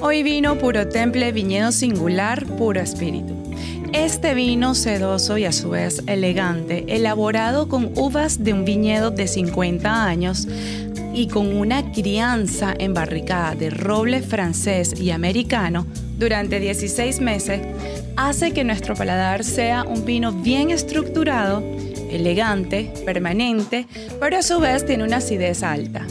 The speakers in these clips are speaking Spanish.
Hoy vino Puro Temple Viñedo Singular Puro Espíritu. Este vino sedoso y a su vez elegante, elaborado con uvas de un viñedo de 50 años y con una crianza embarricada de roble francés y americano durante 16 meses, hace que nuestro paladar sea un vino bien estructurado, elegante, permanente, pero a su vez tiene una acidez alta.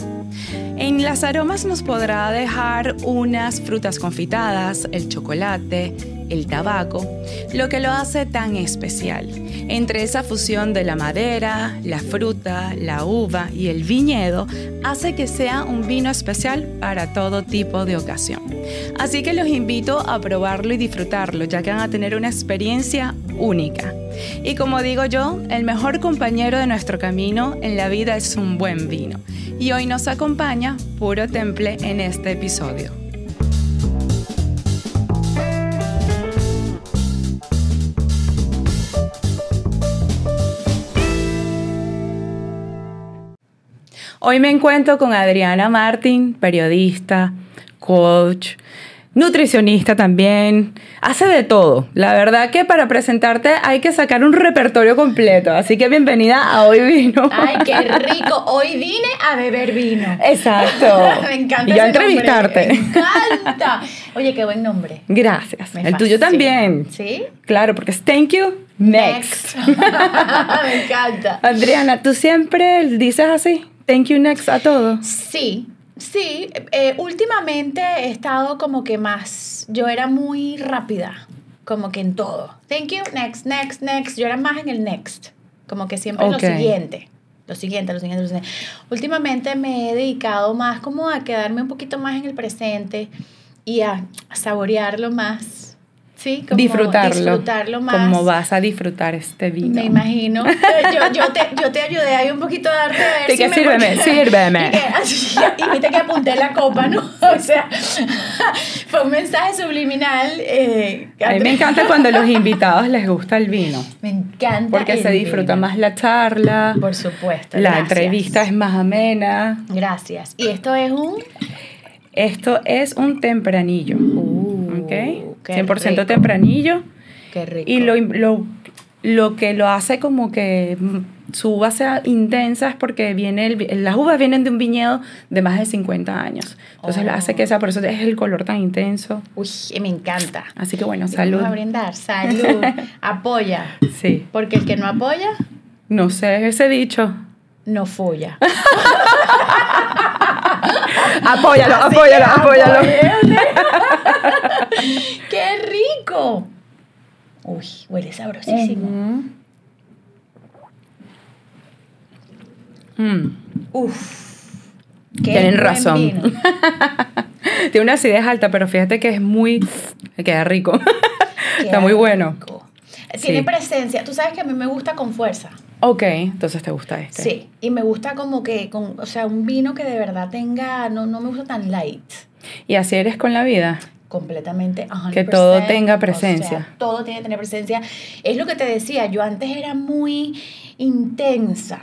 En las aromas nos podrá dejar unas frutas confitadas, el chocolate, el tabaco, lo que lo hace tan especial. Entre esa fusión de la madera, la fruta, la uva y el viñedo, hace que sea un vino especial para todo tipo de ocasión. Así que los invito a probarlo y disfrutarlo, ya que van a tener una experiencia única. Y como digo yo, el mejor compañero de nuestro camino en la vida es un buen vino. Y hoy nos acompaña Puro Temple en este episodio. Hoy me encuentro con Adriana Martín, periodista, coach, nutricionista también, hace de todo. La verdad que para presentarte hay que sacar un repertorio completo, así que bienvenida a Hoy Vino. Ay, qué rico, hoy vine a beber vino. Exacto. me encanta. Y a entrevistarte. Me encanta. Oye, qué buen nombre. Gracias. Me El tuyo también. ¿Sí? Claro, porque es thank you, next. me encanta. Adriana, ¿tú siempre dices así? Thank you, next a todo. Sí, sí. eh, últimamente he estado como que más. Yo era muy rápida, como que en todo. Thank you, next, next, next. Yo era más en el next, como que siempre Ok. lo siguiente. Lo siguiente, lo siguiente, lo siguiente. Últimamente me he dedicado más como a quedarme un poquito más en el presente y a saborearlo más. Sí, como disfrutarlo. disfrutarlo más. Como vas a disfrutar este vino. Me imagino. Yo, yo, te, yo te ayudé ahí un poquito a darte a ver Sí, que me- sírveme, sírveme. Y, viste que apunté la copa, ¿no? O sea, fue un mensaje subliminal. eh, A mí me encanta cuando a los invitados les gusta el vino. Me encanta. Porque el se disfruta vino. más la charla, Por supuesto. la gracias. entrevista es más amena. Gracias. Y esto es un. Esto es un tempranillo, Uh, qué 100% rico. tempranillo. Qué rico. Y lo, lo, lo que lo hace como que mm, su uva sea intensa es porque viene el las uvas vienen de un viñedo de más de 50 años. Entonces Oh. lo hace que esa, por eso es el color tan intenso. Uy, me encanta. Así que bueno, salud. Vamos a brindar. Salud. Apoya. Sí. Porque el que no apoya, No sé ese dicho. no folla. Apóyalo, apóyalo, apóyalo. ¡Qué rico! Uy, huele sabrosísimo. Mm, Uf. qué Tienen razón. vino. Tiene una acidez alta, pero fíjate que es muy... Queda rico. Está muy bueno. Tiene Sí. presencia. Tú sabes que a mí me gusta con fuerza. Ok, entonces te gusta este. Sí. Y me gusta como que, con, o sea, un vino que de verdad tenga, no, no me gusta tan light. Y así eres con la vida. completamente 100%, Que todo tenga o presencia. sea, todo tiene que tener presencia. Es lo que te decía, yo antes era muy intensa.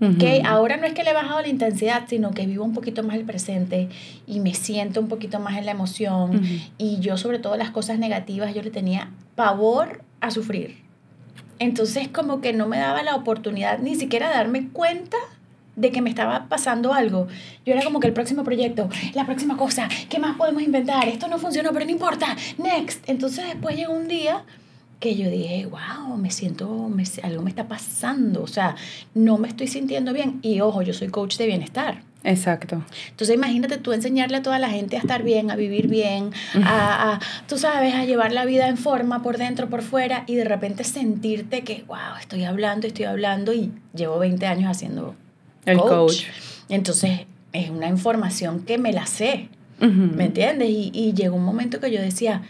Ujú. que ahora no es que le he bajado la intensidad, sino que vivo un poquito más el presente y me siento un poquito más en la emoción. Ujú. Y yo, sobre todo las cosas negativas, yo le tenía pavor a sufrir. Entonces, como que no me daba la oportunidad ni siquiera de darme cuenta de que me estaba pasando algo. Yo era como que el próximo proyecto, la próxima cosa, ¿qué más podemos inventar? Esto no funcionó, pero no importa, next. Entonces después llegó un día que yo dije, wow, me siento, me, algo me está pasando, o sea, no me estoy sintiendo bien. Y ojo, yo soy coach de bienestar. Exacto. Entonces imagínate tú enseñarle a toda la gente a estar bien, a vivir bien, a, a, tú sabes, a llevar la vida en forma por dentro, por fuera, y de repente sentirte que, wow, estoy hablando, estoy hablando, y llevo 20 años haciendo El coach. Entonces es una información que me la sé. ¿me entiendes? Y, y llegó un momento que yo decía,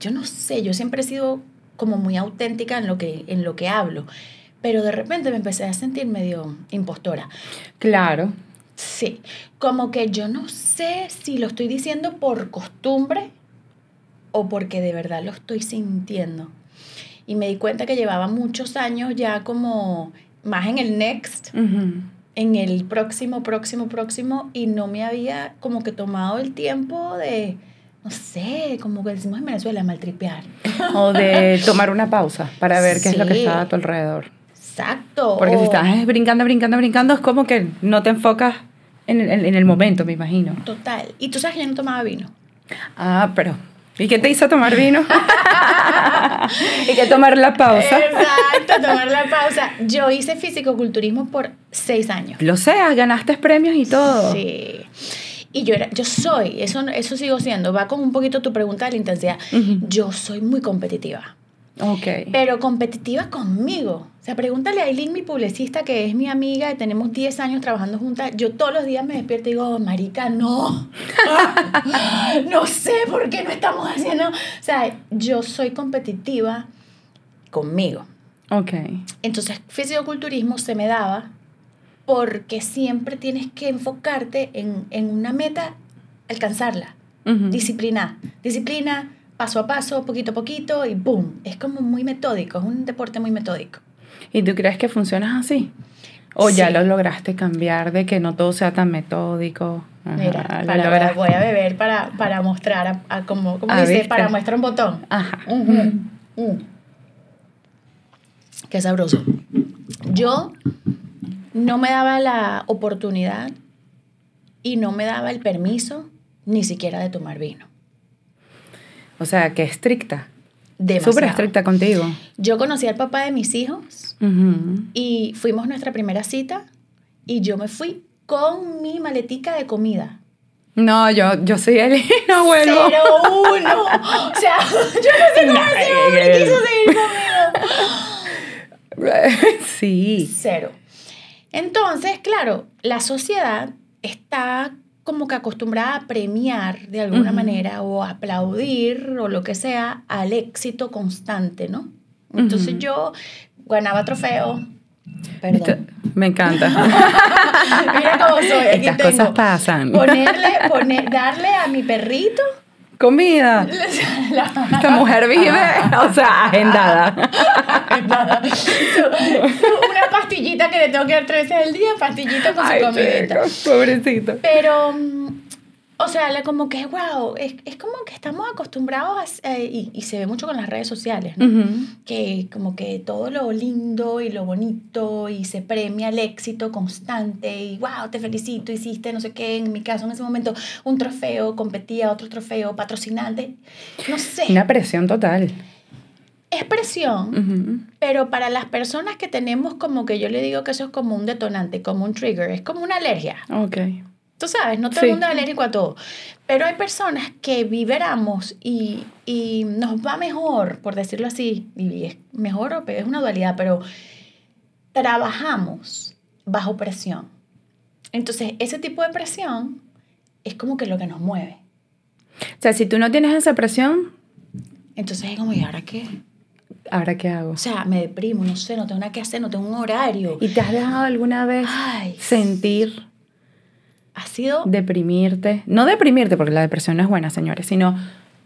yo no sé, yo siempre he sido como muy auténtica en lo que, en lo que hablo, pero de repente me empecé a sentir medio impostora. Claro. Sí, como que yo no sé si lo estoy diciendo por costumbre o porque de verdad lo estoy sintiendo. Y me di cuenta que llevaba muchos años ya como más en el next, en el próximo, próximo, próximo, y no me había como que tomado el tiempo de, no sé, como que decimos en Venezuela, maltripear. O de tomar una pausa para ver qué es lo que está a tu alrededor. Exacto. Porque si estás brincando, brincando, brincando, es como que no te enfocas en el, en el momento, me imagino. Total. Y tú sabes que yo no tomaba vino. Ah, pero. ¿Y qué te hizo tomar vino? ¿Y qué tomar la pausa? Exacto, tomar la pausa. Yo hice fisicoculturismo por seis años. Lo sé, ganaste premios y todo. Sí. Y yo era, yo soy, eso, eso sigo siendo, va con un poquito tu pregunta de la intensidad. Ujú. Yo soy muy competitiva, Ok. pero competitiva conmigo. O sea, pregúntale a Aileen, mi publicista, que es mi amiga, y tenemos 10 años trabajando juntas. Yo todos los días me despierto y digo, marica, no. no sé por qué no estamos haciendo. O sea, yo soy competitiva conmigo. Ok. Entonces, fisicoculturismo se me daba porque siempre tienes que enfocarte en, en una meta, alcanzarla. Disciplina. Disciplina, paso a paso, poquito a poquito y ¡boom! Es como muy metódico, es un deporte muy metódico. ¿Y tú crees que funcionas así? ¿O ya Sí. lo lograste cambiar de que no todo sea tan metódico? Ajá, Mira, lo para, voy a beber para, para mostrar, a, a como, como Ah, dice, ¿viste? para mostrar un botón. Ajá. Ujú. Mm. Qué sabroso. Yo no me daba la oportunidad y no me daba el permiso ni siquiera de tomar vino. O sea, que estricta. Súper estricta contigo. Yo conocí al papá de mis hijos Ujú. y fuimos nuestra primera cita y yo me fui con mi maletica de comida. No, yo, yo soy él y no vuelvo. Cero uno. O sea, yo no sé cómo ese hombre quiso seguir conmigo. sí. Cero. Entonces, claro, la sociedad está como que acostumbrada a premiar de alguna Ujú. manera o aplaudir o lo que sea al éxito constante, ¿no? Entonces Ujú. yo ganaba trofeos. Perdón. me encanta. Mira cómo soy. Aquí Estas tengo. cosas pasan. Ponerle, poner, darle a mi perrito. Comida. la- Esta mujer vive, o sea, agendada. una pastillita que le tengo que dar tres veces al día, pastillita con su Ay, comidita. chico, pobrecito. Pero, mm, o sea, como que, wow, es, es como que estamos acostumbrados a, eh, y, y se ve mucho con las redes sociales. Que como que todo lo lindo y lo bonito y se premia el éxito constante y wow, te felicito, hiciste no sé qué, en mi caso en ese momento un trofeo, competía otro trofeo, patrocinante, no sé, Una presión total. Es presión, Ujú. pero para las personas que tenemos como que yo le digo que eso es como un detonante, como un trigger, es como una alergia. Ok. Tú sabes, no todo Sí. el mundo es alérgico a todo. Pero hay personas que vibramos y, y nos va mejor, por decirlo así. Y es mejor o peor, es una dualidad, pero trabajamos bajo presión. Entonces, ese tipo de presión es como que lo que nos mueve. O sea, si tú no tienes esa presión, Entonces es como, ¿y ahora qué? ¿Ahora qué hago? O sea, me deprimo, no sé, no tengo nada que hacer, no tengo un horario. ¿Y te has dejado alguna vez Ay, sentir, ha sido deprimirte? No deprimirte, porque la depresión no es buena, señores, sino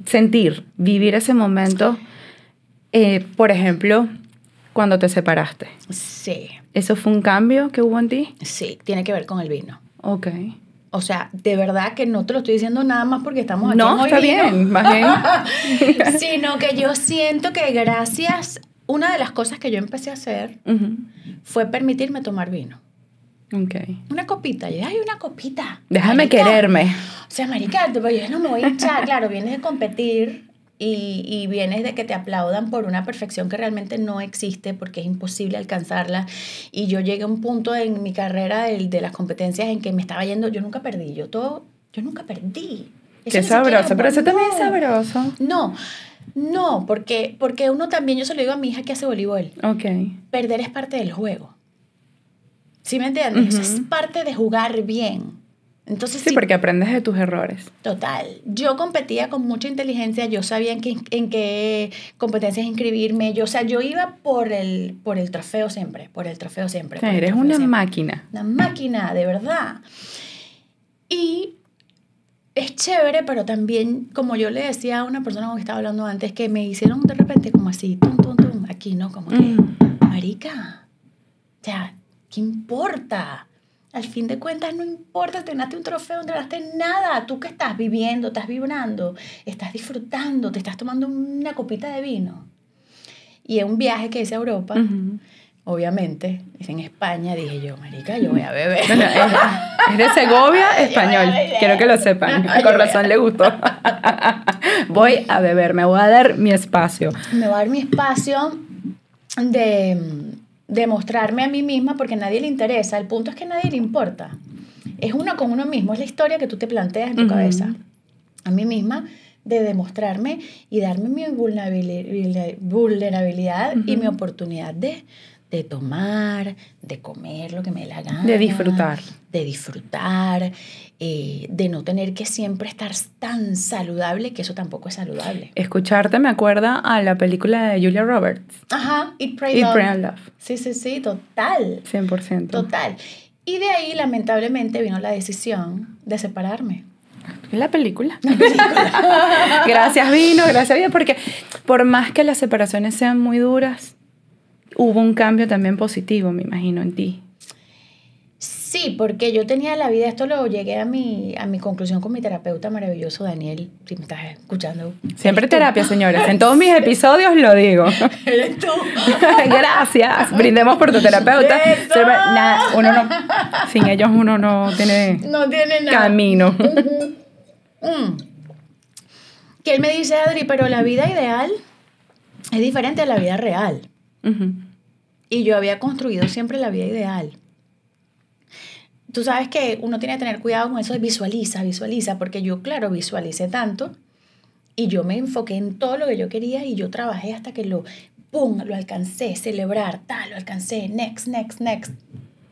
sentir, vivir ese momento, eh, por ejemplo, cuando te separaste. Sí, ¿Eso fue un cambio que hubo en ti? sí, tiene que ver con el vino. Ok. O sea, de verdad que no te lo estoy diciendo nada más porque estamos aquí No, está bien, más bien. sino que yo siento que gracias, una de las cosas que yo empecé a hacer fue permitirme tomar vino. Ok. Una copita, yo, ay, una copita. Déjame Marica. quererme. O sea, marica, yo no me voy a echar. Claro, vienes de competir y, y vienes de que te aplaudan por una perfección que realmente no existe porque es imposible alcanzarla. Y yo llegué a un punto en mi carrera de, de las competencias en que me estaba yendo, yo nunca perdí, yo todo, yo nunca perdí. Eso Qué sabroso, pero eso también es sabroso. No, no, porque, porque uno también, yo se lo digo a mi hija que hace voleibol, Ok. perder es parte del juego. ¿Sí me entiendes? Eso es parte de jugar bien. Entonces, Sí, porque aprendes de tus errores. Total. Yo competía con mucha inteligencia, yo sabía en qué, en qué competencias inscribirme, yo, o sea, yo iba por el, por el trofeo siempre, por el trofeo siempre. O sea, eres una siempre. máquina. Una máquina, de verdad. Y es chévere, pero también, como yo le decía a una persona con que estaba hablando antes, que me hicieron de repente como así, tum, tum, tum, aquí, ¿no? Como que, Mm. marica, o sea, ¿qué importa? Al fin de cuentas, no importa, te ganaste un trofeo, no te ganaste nada. Tú que estás viviendo, estás vibrando, estás disfrutando, te estás tomando una copita de vino. Y en un viaje que hice a Europa, obviamente, es en España, dije yo, marica, yo voy a beber. Bueno, es, es de Segovia, español. Quiero que lo sepan. Con razón le gustó. voy a beber, me voy a dar mi espacio. Me voy a dar mi espacio de demostrarme a mí misma porque a nadie le interesa. El punto es que a nadie le importa. Es uno con uno mismo, es la historia que tú te planteas en tu cabeza. A mí misma de demostrarme y darme mi vulnerabili- vulnerabilidad y mi oportunidad de, de tomar, de comer lo que me dé la gana. De disfrutar. De disfrutar, eh, de no tener que siempre estar tan saludable, que eso tampoco es saludable. Escucharte me acuerda a la película de Julia Roberts. Ajá, Eat, Pray, Eat, Love. Pray and Love. Sí, sí, sí, total. 100%. Total. Y de ahí, lamentablemente, vino la decisión de separarme. Es la película. gracias vino, gracias vida, porque por más que las separaciones sean muy duras, hubo un cambio también positivo, me imagino, en ti. Sí, porque yo tenía la vida, esto lo llegué a mi, a mi conclusión con mi terapeuta maravilloso, Daniel, si me estás escuchando. Siempre terapia, señores. En todos mis episodios lo digo. Eres tú. Gracias. Brindemos por tu terapeuta. Eso. Siempre- nada, uno no, sin ellos uno no tiene No tiene nada. camino. Mm. Que él me dice, Adri, pero la vida ideal es diferente a la vida real. Ujú. Y yo había construido siempre la vida ideal. Tú sabes que uno tiene que tener cuidado con eso de visualiza, visualiza, porque yo, claro, visualicé tanto y yo me enfoqué en todo lo que yo quería y yo trabajé hasta que lo, ¡pum!, lo alcancé, celebrar, tal, lo alcancé, next, next, next,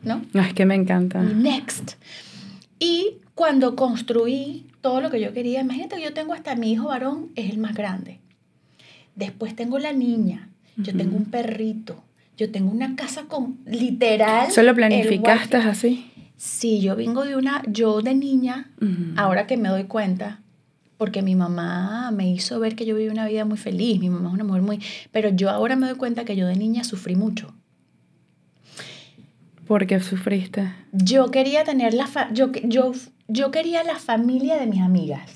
¿no? Es que me encanta. Next. Y cuando construí todo lo que yo quería, imagínate que yo tengo hasta mi hijo varón, es el más grande. Después tengo la niña, yo tengo un perrito, yo tengo una casa con literal. ¿Eso lo el planificaste así? Sí, yo vengo de una, yo de niña, ahora que me doy cuenta, porque mi mamá me hizo ver que yo viví una vida muy feliz, mi mamá es una mujer muy, pero yo ahora me doy cuenta que yo de niña sufrí mucho. ¿Por qué sufriste? Yo quería tener la, fa- yo, yo, yo quería la familia de mis amigas.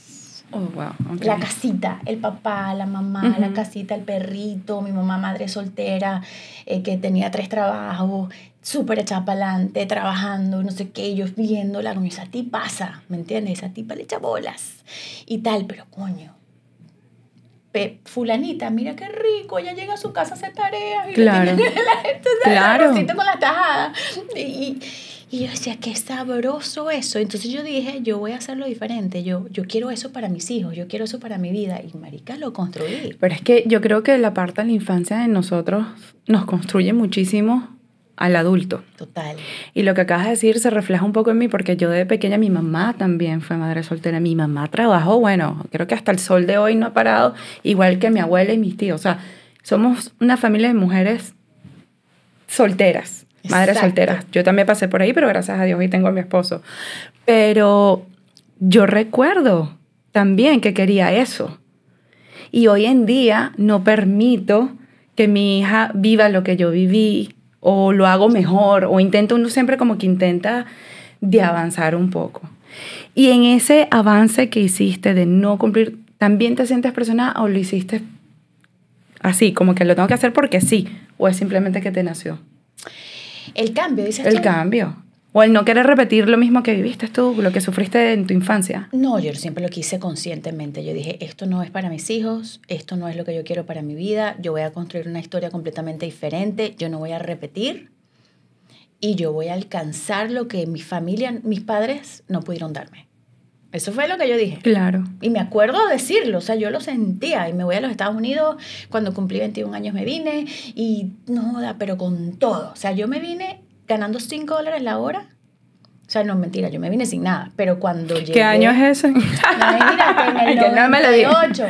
Oh, wow. La casita, el papá, la mamá, la casita, el perrito, mi mamá madre soltera, eh, que tenía tres trabajos, súper echada para adelante, trabajando, no sé qué, ellos viéndola, como esa tipa pasa, ¿me entiendes? Esa tipa le echa bolas y tal, pero coño. Fulanita, mira qué rico, ella llega a su casa a hacer tareas y le Claro. tiene la- Claro. arrocito con la tajada. Y, y, yo decía, qué sabroso eso. Entonces yo dije, yo voy a hacerlo diferente. Yo, yo quiero eso para mis hijos, yo quiero eso para mi vida. Y marica, lo construí. Pero es que yo creo que la parte de la infancia de nosotros nos construye muchísimo al adulto. Total. Y lo que acabas de decir se refleja un poco en mí porque yo de pequeña mi mamá también fue madre soltera. Mi mamá trabajó, bueno, creo que hasta el sol de hoy no ha parado, igual que mi abuela y mis tíos. O sea, somos una familia de mujeres solteras, madres Exacto. solteras. Yo también pasé por ahí, pero gracias a Dios hoy tengo a mi esposo. Pero yo recuerdo también que quería eso. Y hoy en día no permito que mi hija viva lo que yo viví o lo hago mejor o intento, uno siempre como que intenta de avanzar un poco. Y en ese avance que hiciste de no cumplir, ¿también te sientes presionada o lo hiciste así, como que lo tengo que hacer porque sí? ¿O es simplemente que te nació? El cambio, dices El tú. cambio. O el no querer repetir lo mismo que viviste tú, lo que sufriste en tu infancia. No, yo siempre lo quise conscientemente. Yo dije, esto no es para mis hijos, esto no es lo que yo quiero para mi vida, yo voy a construir una historia completamente diferente, yo no voy a repetir y yo voy a alcanzar lo que mi familia, mis padres no pudieron darme. Eso fue lo que yo dije. Claro. Y me acuerdo decirlo, o sea, yo lo sentía y me voy a los Estados Unidos, cuando cumplí 21 años me vine y no pero con todo. O sea, yo me vine ganando 5 dólares la hora. O sea, no, mentira, yo me vine sin nada, pero cuando llegué... ¿Qué año es ese? No, imagínate, en el Que no me lo digas. 98,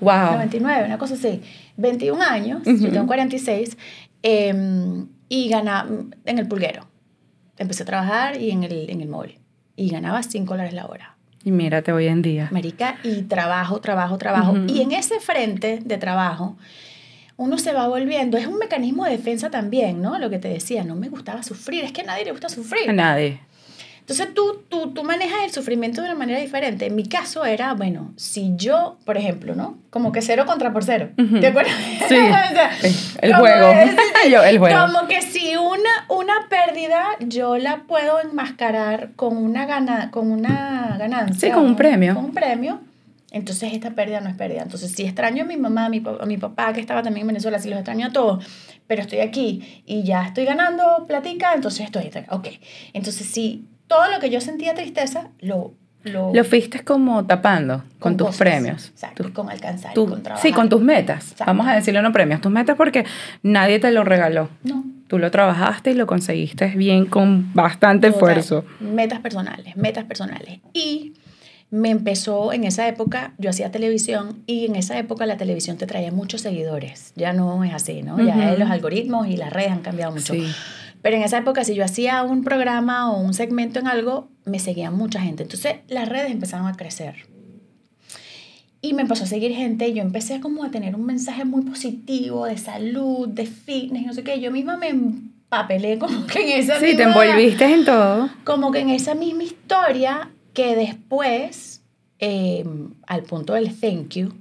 Wow. 99, una cosa así. 21 años, Ujú. yo tengo 46, eh, y ganaba en el pulguero. Empecé a trabajar y en el, en el mall. Y ganaba 5 dólares la hora. Y mírate hoy en día. Marica, y trabajo, trabajo, trabajo. Y en ese frente de trabajo, uno se va volviendo, es un mecanismo de defensa también, ¿no? Lo que te decía, no me gustaba sufrir, es que a nadie le gusta A sufrir. nadie. Entonces tú, tú, tú manejas el sufrimiento de una manera diferente. En mi caso era, bueno, si yo, por ejemplo, ¿no? Como que cero contra por cero. ¿Te acuerdas? Sí. el juego. el juego. Como que si una, una pérdida yo la puedo enmascarar con una, gana, con una ganancia. Sí, con un premio. Con un premio. Entonces esta pérdida no es pérdida. Entonces si extraño a mi mamá, a mi, a mi papá que estaba también en Venezuela, si los extraño a todos, pero estoy aquí y ya estoy ganando platica, entonces estoy, ok. Entonces si todo lo que yo sentía tristeza, lo... Lo, lo fuiste como tapando con, tus premios. Exacto, con alcanzar, con trabajar. Sí, con tus metas. Vamos a decirle no premios, tus metas porque nadie te lo regaló. No. Tú lo trabajaste y lo conseguiste bien con bastante esfuerzo. Metas personales, metas personales. Y me empezó en esa época, yo hacía televisión y en esa época la televisión te traía muchos seguidores. Ya no es así, ¿no? Ya los algoritmos y las redes han cambiado mucho. Sí. Pero en esa época, si yo hacía un programa o un segmento en algo, me seguía mucha gente. Entonces, las redes empezaron a crecer. Y me empezó a seguir gente y yo empecé como a tener un mensaje muy positivo de salud, de fitness, no sé qué. Yo misma me empapelé como que en esa Sí, te envolviste en todo. Como que en esa misma historia que después, eh, al punto del thank you,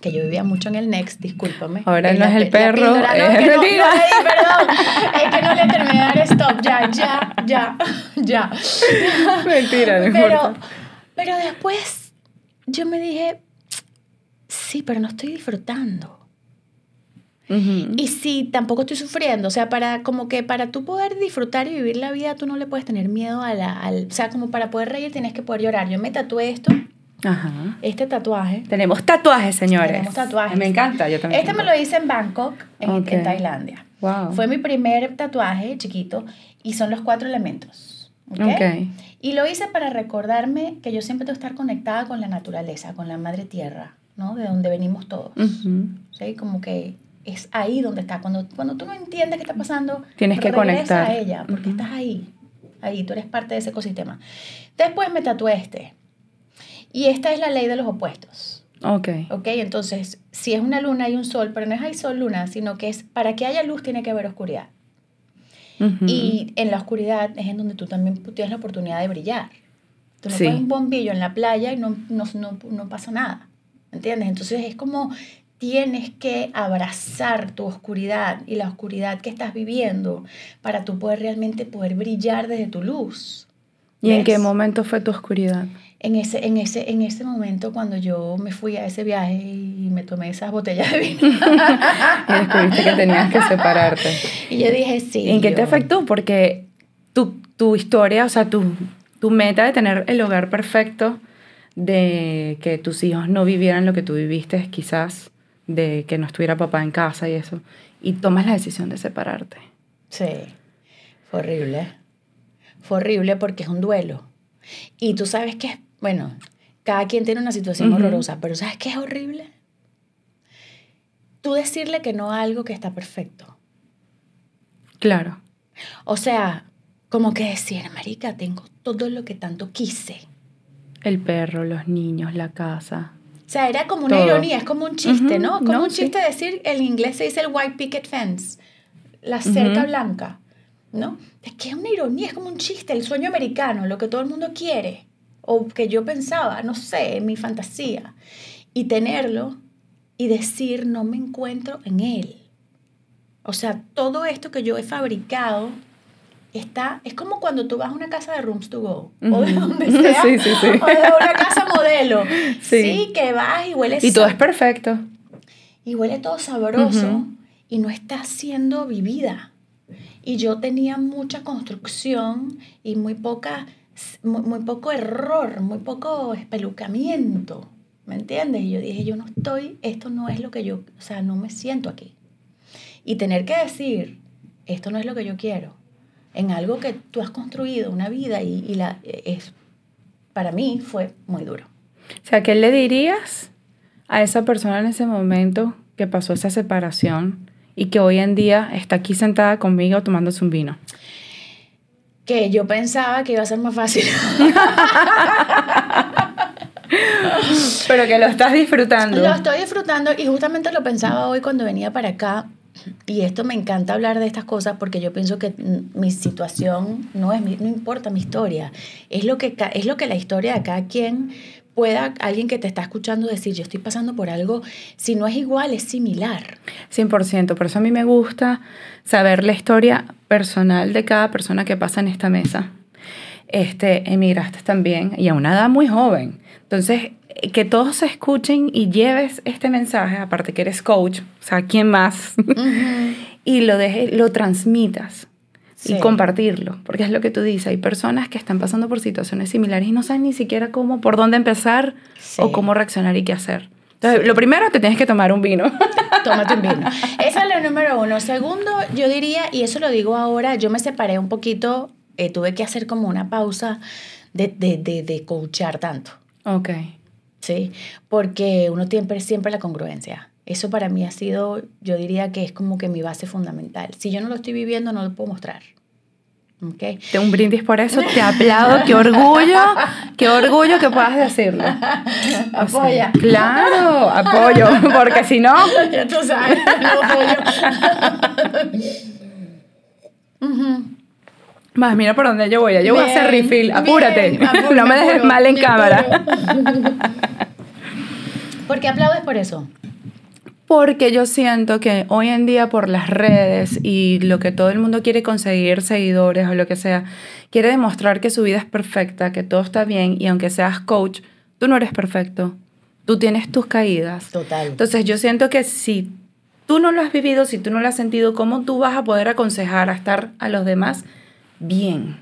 que yo vivía mucho en el Next, discúlpame. Ahora no es el perro, es mentira. perdón, es que no le terminé de dar stop, ya, ya, ya, ya. Mentira, no pero, pero después yo me dije, sí, pero no estoy disfrutando. Y sí, tampoco estoy sufriendo. O sea, para como que para tú poder disfrutar y vivir la vida, tú no le puedes tener miedo a la... Al, o sea, como para poder reír tienes que poder llorar. Yo me tatué esto Ajá. Este tatuaje. Tenemos tatuajes, señores. Tenemos tatuajes. Me encanta, yo también. Este me lo hice en Bangkok, en, Tailandia. Wow. Fue mi primer tatuaje chiquito y son los cuatro elementos. ¿okay? Y lo hice para recordarme que yo siempre tengo que estar conectada con la naturaleza, con la madre tierra, ¿no? De donde venimos todos. ¿Sí? Como que es ahí donde está. Cuando, cuando tú no entiendes qué está pasando, tienes que conectar a ella, porque estás ahí. Ahí, tú eres parte de ese ecosistema. Después me tatué este. Y esta es la ley de los opuestos. Ok. Ok, entonces, si es una luna hay un sol, pero no es hay sol, luna, sino que es para que haya luz tiene que haber oscuridad. Y en la oscuridad es en donde tú también tienes la oportunidad de brillar. Tú no pones un bombillo en la playa y no, no, no, no pasa nada. ¿Entiendes? Entonces es como tienes que abrazar tu oscuridad y la oscuridad que estás viviendo para tú poder realmente poder brillar desde tu luz. ¿Y en qué momento fue tu oscuridad? En ese, en, ese, en ese momento cuando yo me fui a ese viaje y me tomé esas botellas de vino. y descubriste que tenías que separarte. Y yo dije, sí. ¿En qué te afectó? Porque tu, tu historia, o sea, tu, tu meta de tener el hogar perfecto, de que tus hijos no vivieran lo que tú viviste, quizás, de que no estuviera papá en casa y eso, y tomas la decisión de separarte. Sí, fue horrible. Fue horrible porque es un duelo. Y tú sabes que es bueno, cada quien tiene una situación horrorosa, pero ¿sabes qué es horrible? Tú decirle que no a algo que está perfecto. Claro. O sea, como que decir, marica, tengo todo lo que tanto quise. El perro, los niños, la casa. O sea, era como una ironía, es como un chiste, ¿no? Como un chiste decir, en inglés se dice el white picket fence, la cerca blanca, ¿no? Es que es una ironía, es como un chiste, el sueño americano, lo que todo el mundo quiere o que yo pensaba, no sé, en mi fantasía, y tenerlo y decir, no me encuentro en él. O sea, todo esto que yo he fabricado está, es como cuando tú vas a una casa de rooms to go, o de donde sea, sí, sí, sí. o de una casa modelo, sí. que vas y huele... Y todo es perfecto. Y huele todo sabroso y no está siendo vivida. Y yo tenía mucha construcción y muy poca muy, poco error, muy poco espelucamiento, ¿me entiendes? Y yo dije, yo no estoy, esto no es lo que yo, o sea, no me siento aquí. Y tener que decir, esto no es lo que yo quiero, en algo que tú has construido, una vida, y, y la, es, para mí fue muy duro. O sea, ¿qué le dirías a esa persona en ese momento que pasó esa separación y que hoy en día está aquí sentada conmigo tomándose un vino? Que yo pensaba que iba a ser más fácil. Pero que lo estás disfrutando. Lo estoy disfrutando y justamente lo pensaba hoy cuando venía para acá. y esto me encanta hablar de estas cosas porque yo pienso que mi situación no es mi- no importa mi historia, es lo que es lo que la historia de cada quien pueda alguien que te está escuchando decir, yo estoy pasando por algo, si no es igual, es similar. 100%. Por eso a mí me gusta saber la historia personal de cada persona que pasa en esta mesa. Este, emigraste también y a una edad muy joven. Entonces, eh, que todos se escuchen y lleves este mensaje, aparte que eres coach, o sea, ¿quién más? y lo, deje, lo transmitas Sí. y compartirlo, porque es lo que tú dices, hay personas que están pasando por situaciones similares y no saben ni siquiera cómo, por dónde empezar Sí. o cómo reaccionar y qué hacer. Entonces, lo primero, te tienes que tomar un vino. Tómate un vino. Esa es la número uno. Segundo, yo diría, y eso lo digo ahora, yo me separé un poquito, eh, tuve que hacer como una pausa de, de, de, de coachar tanto. ok. ¿sí? Porque uno siempre, siempre la congruencia. Eso para mí ha sido, yo diría que es como que mi base fundamental. Si yo no lo estoy viviendo, no lo puedo mostrar. ¿Ok? Te un brindis por eso, te aplaudo, qué orgullo, qué orgullo que puedas decirlo. O sea, Apoya. claro, apoyo, porque si no, ya tú sabes, no apoyo. Más mira por dónde yo voy, yo voy a hacer refill, apúrate, bien, apuro, no me dejes mal en cámara. ¿Por qué aplaudes por eso? Porque yo siento que hoy en día por las redes y lo que todo el mundo quiere conseguir seguidores o lo que sea, quiere demostrar que su vida es perfecta, que todo está bien y aunque seas coach, tú no eres perfecto. Tú tienes tus caídas. Total. Entonces yo siento que si tú no lo has vivido, si tú no lo has sentido, ¿cómo tú vas a poder aconsejar a estar a los demás bien?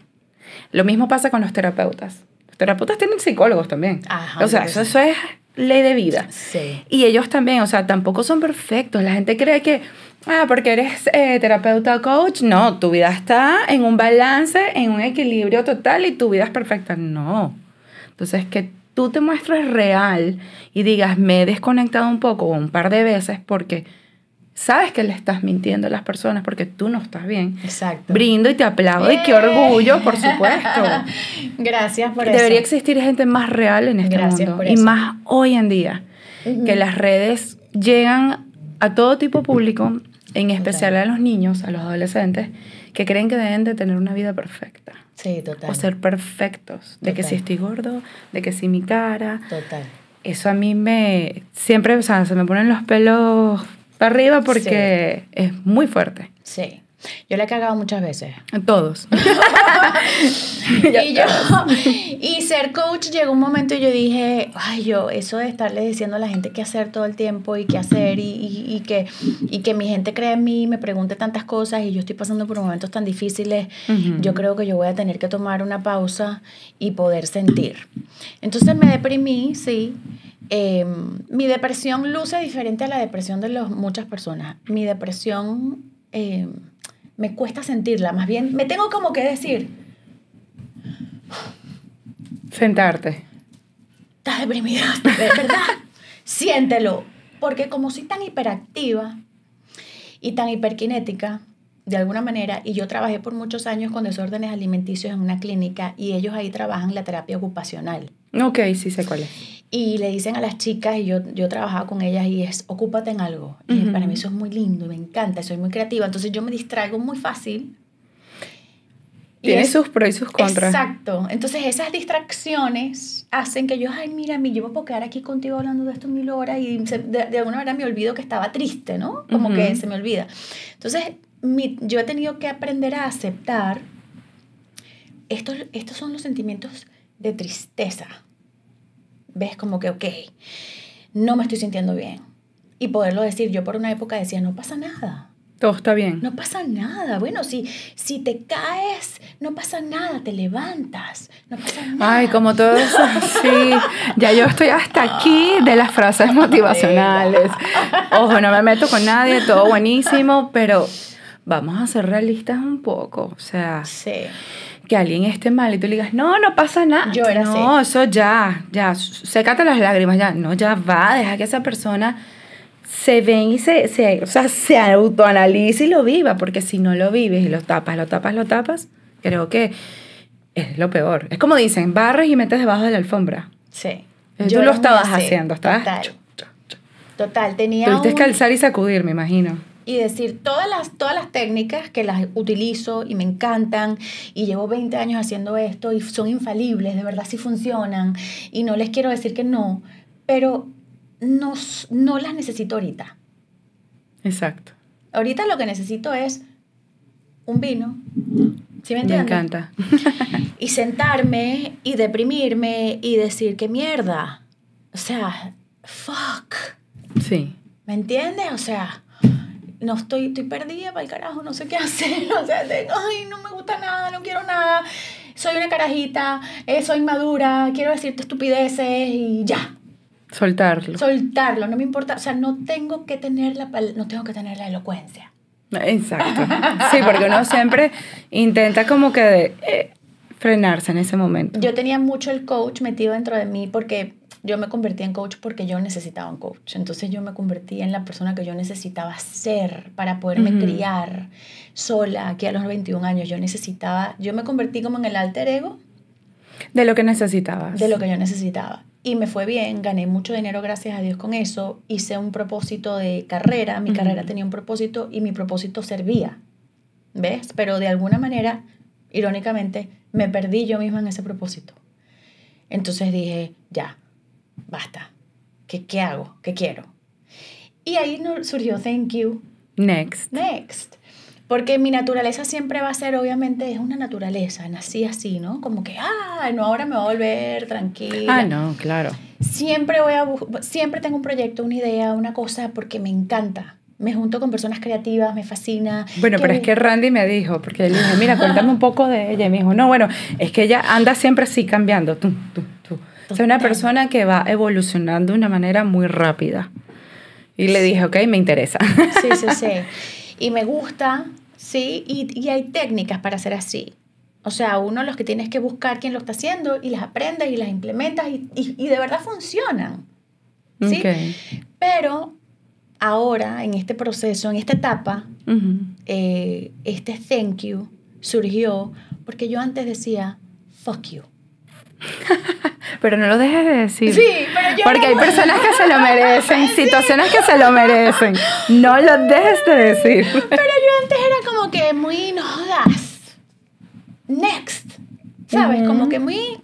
Lo mismo pasa con los terapeutas. Los terapeutas tienen psicólogos también. Ajá, o sea, eso. eso es ley de vida. Sí. Y ellos también, o sea, tampoco son perfectos. La gente cree que, ah, porque eres eh, terapeuta o coach, no, tu vida está en un balance, en un equilibrio total y tu vida es perfecta. No. Entonces, que tú te muestres real y digas, me he desconectado un poco o un par de veces porque sabes que le estás mintiendo a las personas porque tú no estás bien. Exacto. Brindo y te aplaudo y qué ¡Eh! orgullo, por supuesto. Gracias por Debería eso. existir gente más real en este Gracias mundo por y eso. más hoy en día que las redes llegan a todo tipo público, en especial a los niños, a los adolescentes, que creen que deben de tener una vida perfecta Sí, total. o ser perfectos, de que si estoy gordo, de que si mi cara, Total. eso a mí me siempre, o sea, se me ponen los pelos para arriba porque es muy fuerte. Sí. Yo le he cagado muchas veces. A todos. y yo, y ser coach llegó un momento y yo dije, ay, yo, eso de estarle diciendo a la gente qué hacer todo el tiempo y qué hacer y, y, y que, y que mi gente cree en mí, me pregunte tantas cosas y yo estoy pasando por momentos tan difíciles, Ujú. yo creo que yo voy a tener que tomar una pausa y poder sentir. Entonces me deprimí, sí. Eh, mi depresión luce diferente a la depresión de los, muchas personas. Mi depresión eh, me cuesta sentirla, más bien me tengo como que decir, Sentarte. estás deprimida, de verdad. Siéntelo. Porque como soy tan hiperactiva y tan hiperkinética, de alguna manera, y yo trabajé por muchos años con desórdenes alimenticios en una clínica y ellos ahí trabajan la terapia ocupacional. Ok, sí sé cuál es. Y le dicen a las chicas, y yo, yo trabajaba con ellas, y es, ocúpate en algo. Y Ujú. para mí eso es muy lindo y me encanta, soy muy creativa. Entonces yo me distraigo muy fácil. Tiene es- sus pros y sus contras. Exacto. Entonces esas distracciones hacen que yo, ay, mira, mi, yo me puedo quedar aquí contigo hablando de esto mil horas y se- de, de alguna manera me olvido que estaba triste, ¿no? Como Ujú. que se me olvida. Entonces mi- yo he tenido que aprender a aceptar estos, estos son los sentimientos de tristeza. ¿Ves? Como que, ok, no me estoy sintiendo bien. Y poderlo decir, yo por una época decía, no pasa nada. Todo está bien. No pasa nada. Bueno, si, si te caes, no pasa nada, te levantas. No pasa nada. Ay, como todo eso, sí. Ya yo estoy hasta aquí de las frases motivacionales. Ojo, no me meto con nadie, todo buenísimo, pero vamos a ser realistas un poco. O sea, Sí. Que alguien esté mal y tú le digas, no, no pasa nada. Yo era no, eso ya, ya, sécate las lágrimas, ya. No, ya va, deja que esa persona se ven y se, se, o sea, se autoanalice y lo viva, porque si no lo vives y lo tapas, lo tapas, lo tapas, creo que es lo peor. Es como dicen, barres y metes debajo de la alfombra. Sí. Tú Yo lo estabas haciendo, estabas... Total. Total. Tenía Tuviste un- que alzar y sacudir, me imagino. Y decir todas las, todas las técnicas que las utilizo y me encantan y llevo 20 años haciendo esto y son infalibles, de verdad sí funcionan y no les quiero decir que no, pero no, no las necesito ahorita. Exacto. Ahorita lo que necesito es un vino. ¿Sí me Me entiendes? encanta. y sentarme y deprimirme y decir, qué mierda. O sea, fuck. Sí. ¿Me entiendes? O sea, no estoy, estoy perdida para el carajo, no sé qué hacer. O sea, tengo, ay, no me gusta nada, no quiero nada. Soy una carajita, eh, soy madura, quiero decirte estupideces y ya. Soltarlo. Soltarlo, no me importa. O sea, no tengo que tener la, no tengo que tener la elocuencia. Exacto. Sí, porque uno siempre intenta como que eh, frenarse en ese momento. Yo tenía mucho el coach metido dentro de mí porque yo me convertí en coach porque yo necesitaba un coach. Entonces yo me convertí en la persona que yo necesitaba ser para poderme Ujú. criar sola aquí a los 21 años. Yo necesitaba, yo me convertí como en el alter ego De lo que necesitabas. de lo que yo necesitaba. Y me fue bien, gané mucho dinero gracias a Dios con eso, hice un propósito de carrera, mi carrera tenía un propósito y mi propósito servía, ¿ves? Pero de alguna manera, irónicamente, me perdí yo misma en ese propósito. Entonces dije, ya, basta, ¿qué, qué hago? ¿Qué quiero? Y ahí surgió Thank You, Next. Next. Porque mi naturaleza siempre va a ser, obviamente, es una naturaleza, nací así, ¿no? Como que, ah, no, ahora me voy a volver tranquila. Ah, no, claro. Siempre voy a, siempre tengo un proyecto, una idea, una cosa, porque me encanta. Me junto con personas creativas, me fascina. Bueno, pero es que Randy me dijo, porque le dije, mira, cuéntame un poco de ella. Y me dijo, no, bueno, es que ella anda siempre así cambiando. Tú, tú, tú. O sea, una Total. persona que va evolucionando de una manera muy rápida. Y le dije, ok, me interesa. Sí, sí, sí. Y me gusta, sí, y, y hay técnicas para hacer así. O sea, uno los que tienes que buscar quién lo está haciendo y las aprendes y las implementas y, y, y de verdad funcionan. ¿sí? Ok. Pero ahora, en este proceso, en esta etapa, eh, este thank you surgió porque yo antes decía fuck you. Pero no lo dejes de decir. Sí, pero yo Porque no hay personas que se lo merecen, situaciones que se lo merecen. No lo dejes de decir. Pero yo antes era como que muy, no jodas. Next. ¿Sabes? Como que muy...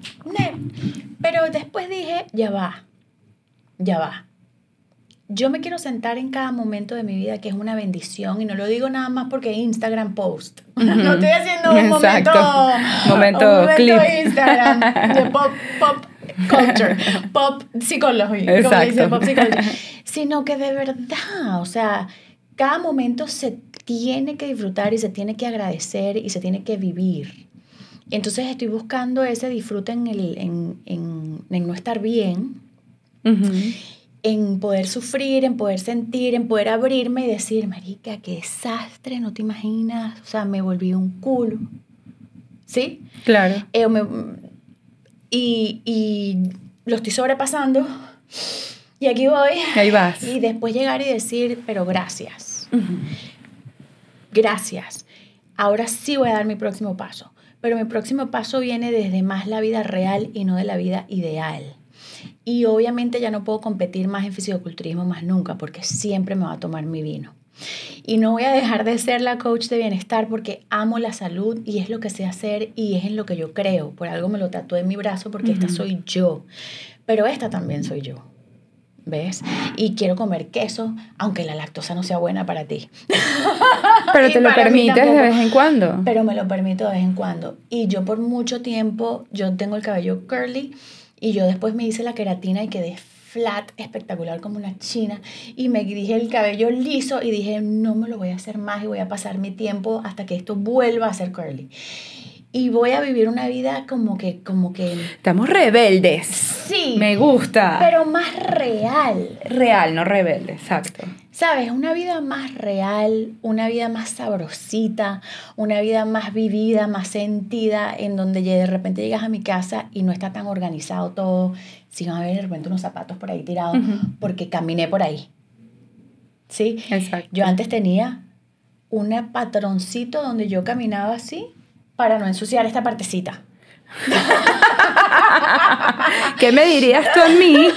Pero después dije, ya va. Ya va. Yo me quiero sentar en cada momento de mi vida que es una bendición y no lo digo nada más porque Instagram post. No estoy haciendo un momento, Exacto. Momento un clip. Instagram de pop, pop culture, pop psicología, como dice pop psicología, sino que de verdad, o sea, cada momento se tiene que disfrutar y se tiene que agradecer y se tiene que vivir. Entonces estoy buscando ese disfrute en, el, en, en, en no estar bien, Ujú. En poder sufrir, en poder sentir, en poder abrirme y decir, marica, qué desastre, no te imaginas, o sea, me volví un culo. ¿Sí? Claro. Eh, me- y, y lo estoy sobrepasando y aquí voy. Ahí vas. Y después llegar y decir, pero gracias, gracias. Ahora sí voy a dar mi próximo paso. Pero mi próximo paso viene desde más la vida real y no de la vida ideal. Y obviamente ya no puedo competir más en fisicoculturismo más nunca porque siempre me va a tomar mi vino. Y no voy a dejar de ser la coach de bienestar porque amo la salud y es lo que sé hacer y es en lo que yo creo. Por algo me lo tatué en mi brazo porque esta soy yo. Pero esta también soy yo. ¿Ves? Y quiero comer queso, aunque la lactosa no sea buena para ti. Pero te lo permites de vez en cuando. Pero me lo permito de vez en cuando. Y yo por mucho tiempo, yo tengo el cabello curly y yo después me hice la queratina y quedé flat, espectacular como una china. Y me dije el cabello liso y dije, no me lo voy a hacer más y voy a pasar mi tiempo hasta que esto vuelva a ser curly. Y voy a vivir una vida como que, como que, Estamos rebeldes. sí, Me gusta. pero más real. Real, no rebelde, exacto. ¿Sabes? Una vida más real, una vida más sabrosita, una vida más vivida, más sentida, en donde de repente llegas a mi casa y no está tan organizado todo, sino a ver de repente unos zapatos por ahí tirados, porque caminé por ahí. ¿Sí? Exacto. Yo antes tenía un patroncito donde yo caminaba así para no ensuciar esta partecita. ¿Qué me dirías tú a mí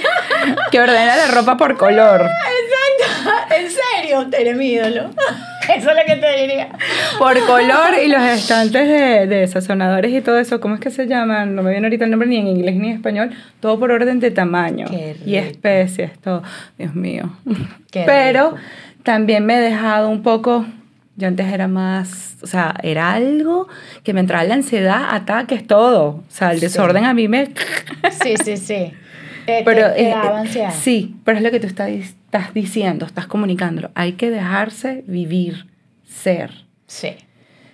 que ordena la ropa por color? ¿En serio? Eres mi ídolo. Eso es lo que te diría. Por color y los estantes de, de sazonadores y todo eso, ¿cómo es que se llaman? No me viene ahorita el nombre ni en inglés ni en español. Todo por orden de tamaño Qué y especies, todo. Dios mío. Qué Pero rico. también me he dejado un poco. Yo antes era más, o sea, era algo que me entraba la ansiedad, ataques, todo. O sea, el Sí. desorden a mí me Sí, sí, sí. Te, pero te- te eh, eh, sí, pero es lo que tú estás, estás diciendo, estás comunicándolo. Hay que dejarse vivir, ser. Sí.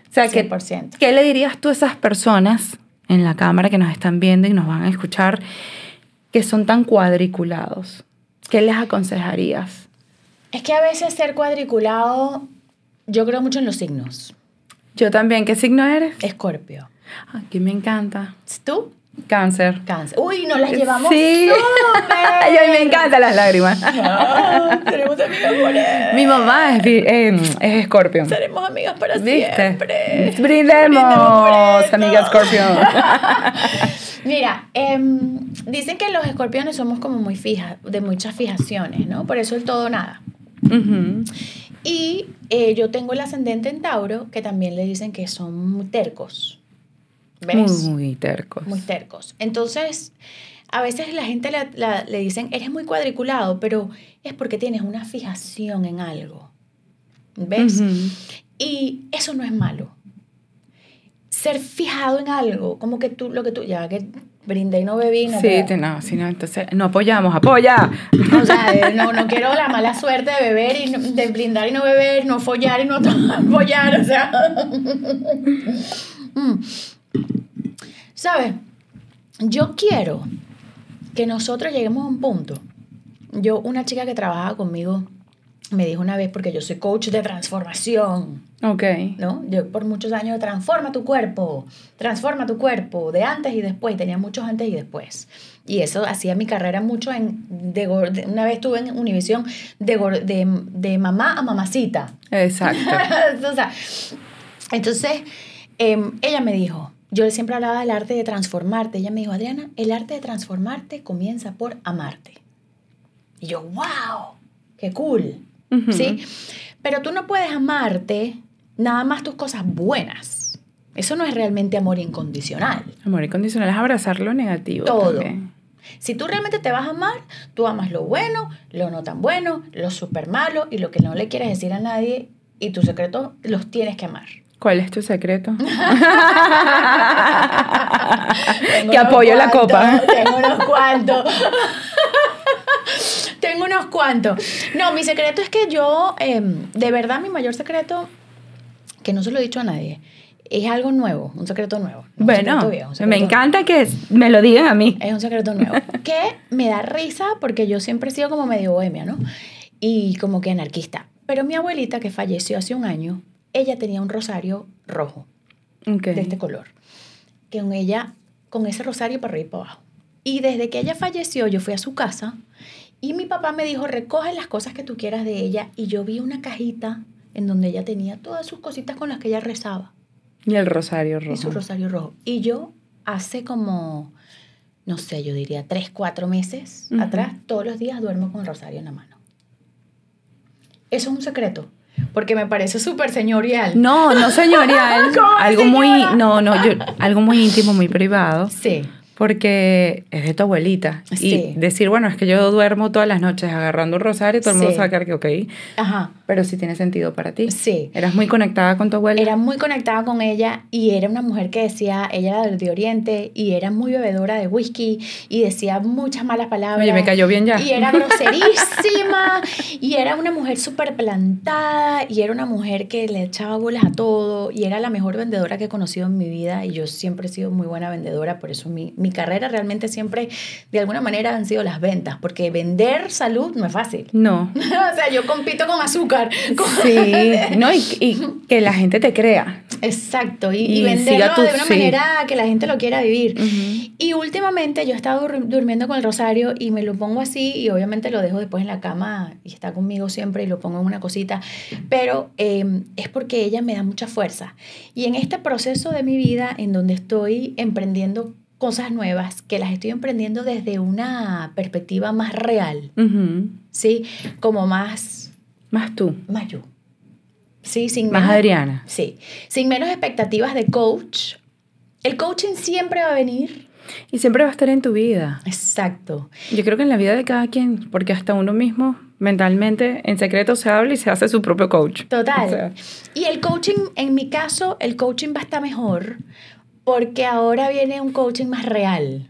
O sea, que, 100%. ¿qué le dirías tú a esas personas en la cámara que nos están viendo y nos van a escuchar que son tan cuadriculados? ¿Qué les aconsejarías? Es que a veces ser cuadriculado, yo creo mucho en los signos. Yo también, ¿qué signo eres? Escorpio. Aquí me encanta. ¿Tú? Cáncer. Cáncer. Uy, nos las llevamos Sí. a mí me encantan las lágrimas. Ah, seremos amigas por él. Mi mamá es, eh, es escorpio. Seremos amigas para ¿Viste? siempre. Brindemos, eso. amiga escorpio. Mira, em, dicen que los escorpiones somos como muy fijas, de muchas fijaciones, ¿no? Por eso el todo nada. Y eh, yo tengo el ascendente en Tauro, que también le dicen que son muy tercos. ¿Ves? Muy tercos. Muy tercos. Entonces, a veces la gente la- la- le dicen, eres muy cuadriculado, pero es porque tienes una fijación en algo. ¿Ves? Y eso no es malo. Ser fijado en algo, como que tú, lo que tú, ya que brindé y no bebí, no Sí, no, si no, entonces no apoyamos, apoya. O sea, no, no quiero la mala suerte de beber y no- de brindar y no beber, no follar y no follar, o sea. Mm. ¿Sabes? Yo quiero que nosotros lleguemos a un punto. Yo, una chica que trabajaba conmigo, me dijo una vez, porque yo soy coach de transformación, Ok. ¿no? Yo por muchos años, transforma tu cuerpo, transforma tu cuerpo, de antes y después, tenía muchos antes y después. Y eso hacía mi carrera mucho en, de, una vez estuve en Univisión de, de, de mamá a mamacita. Exacto. o sea, entonces, em, ella me dijo, yo siempre hablaba del arte de transformarte, ella me dijo, Adriana, el arte de transformarte comienza por amarte. Y yo, wow, qué cool. ¿Sí? Pero tú no puedes amarte nada más tus cosas buenas. Eso no es realmente amor incondicional. Amor incondicional es abrazar lo negativo. Todo. también. Si tú realmente te vas a amar, tú amas lo bueno, lo no tan bueno, lo súper malo y lo que no le quieres decir a nadie y tus secretos los tienes que amar. ¿Cuál es tu secreto? Que apoyo la copa. Tengo unos cuantos. tengo unos cuantos. No, mi secreto es que yo, em, de verdad, mi mayor secreto, que no se lo he dicho a nadie, es algo nuevo, un secreto nuevo. no Bueno, secreto viejo, me encanta que me lo digan a mí. Es un secreto nuevo. que me da risa porque yo siempre he sido como medio bohemia, ¿no? Y como que anarquista. Pero mi abuelita, que falleció hace un año, ella tenía un rosario rojo de este color. Que con ella, con ese rosario para arriba y para abajo. Y desde que ella falleció, yo fui a su casa y mi papá me dijo, recoge las cosas que tú quieras de ella. Y yo vi una cajita en donde ella tenía todas sus cositas con las que ella rezaba. Y el rosario Y su rojo. rosario rojo. Y yo hace como, no sé, yo diría tres, cuatro meses atrás, todos los días duermo con el rosario en la mano. Eso es un secreto, porque me parece súper señorial. No, no señorial. ¿Cómo, algo muy, no, no, yo, algo muy íntimo, muy privado. Sí, Porque es de tu abuelita. Sí. Y decir, bueno, es que yo duermo todas las noches agarrando un rosario, todo el mundo Sí. sabe que, ok, ajá, pero sí tiene sentido para ti. sí. Eras muy conectada con tu abuela. Era muy conectada con ella y era una mujer que decía, ella era de Oriente y era muy bebedora de whisky y decía muchas malas palabras. Oye, me cayó bien ya. Y era groserísima y era una mujer súper plantada y era una mujer que le echaba bolas a todo y era la mejor vendedora que he conocido en mi vida y yo siempre he sido muy buena vendedora, por eso mi, mi carrera realmente siempre de alguna manera han sido las ventas, porque vender salud no es fácil. No. o sea, yo compito con azúcar. con- Sí, no, y, y que la gente te crea. Exacto, y, Y y venderlo tu- de una sí. manera que la gente lo quiera vivir. Ujú. Y últimamente yo he estado dur- durmiendo con el rosario y me lo pongo así y obviamente lo dejo después en la cama y está conmigo siempre y lo pongo en una cosita, pero eh, es porque ella me da mucha fuerza. Y en este proceso de mi vida en donde estoy emprendiendo cosas nuevas, que las estoy emprendiendo desde una perspectiva más real, Ujú. ¿sí? Como más Más tú. Más yo. Sí, sin Más menos- Adriana. Sí, sin menos expectativas de coach. El coaching siempre va a venir. Y siempre va a estar en tu vida. Exacto. Yo creo que en la vida de cada quien, porque hasta uno mismo mentalmente en secreto se habla y se hace su propio coach. Total. O sea, Y el coaching, en mi caso, el coaching va a estar mejor porque ahora viene un coaching más real.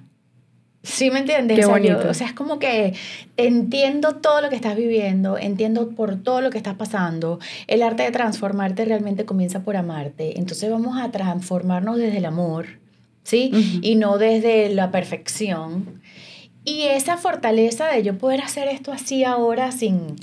¿Sí me entiendes? Qué o, sea, yo- bonito. o sea, es como que entiendo todo lo que estás viviendo, entiendo por todo lo que estás pasando. El arte de transformarte realmente comienza por amarte. Entonces vamos a transformarnos desde el amor, ¿sí? Ujú. Y no desde la perfección. Y esa fortaleza de yo poder hacer esto así ahora sin,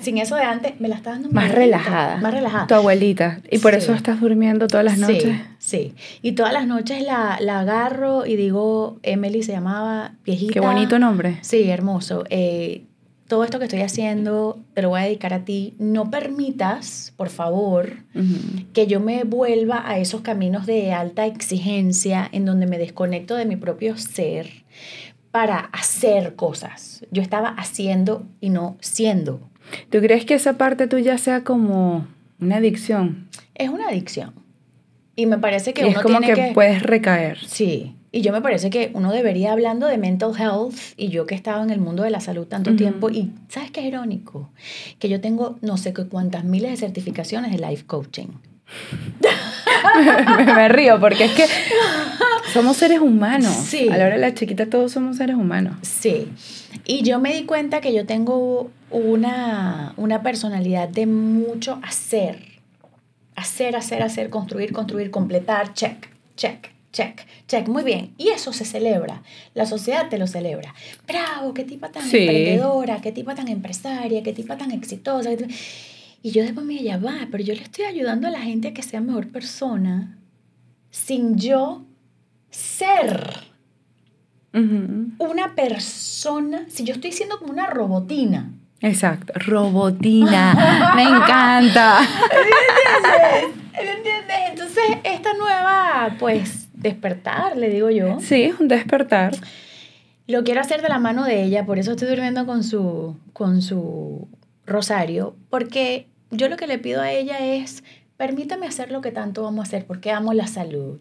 sin eso de antes, me la está dando más relajada. Más relajada. Tu abuelita. Y por Sí. eso estás durmiendo todas las noches. Sí, sí. Y todas las noches la, la agarro y digo, Emily se llamaba viejita. Qué bonito nombre. Sí, hermoso. Eh, todo esto que estoy haciendo te lo voy a dedicar a ti. No permitas, por favor, que yo me vuelva a esos caminos de alta exigencia en donde me desconecto de mi propio ser para hacer cosas. Yo estaba haciendo y no siendo. ¿Tú crees que esa parte tuya sea como una adicción? Es una adicción. Y me parece que y es uno como tiene que, que... puedes recaer. Sí, y yo me parece que uno debería hablando de mental health y yo que he estado en el mundo de la salud tanto tiempo y ¿sabes qué es irónico? Que yo tengo no sé cuántas miles de certificaciones de life coaching. me, me río porque es que somos seres humanos. Sí. A la hora de la chiquita todos somos seres humanos. Sí. Y yo me di cuenta que yo tengo una, una personalidad de mucho hacer. Hacer, hacer, hacer, construir, construir, completar, check, check, check, check. Muy bien. Y eso se celebra. La sociedad te lo celebra. Bravo, qué tipa tan Sí. emprendedora, qué tipa tan empresaria, qué tipa tan exitosa. Y yo después me ya va, pero yo le estoy ayudando a la gente a que sea mejor persona sin yo ser una persona, si yo estoy siendo como una robotina. Exacto. Robotina. me encanta. ¿Me entiendes? Entonces, esta nueva, pues, despertar, le digo yo, Sí, un despertar. lo quiero hacer de la mano de ella, por eso estoy durmiendo con su, con su rosario, porque yo lo que le pido a ella es, permítame hacer lo que tanto vamos a hacer, porque amo la salud.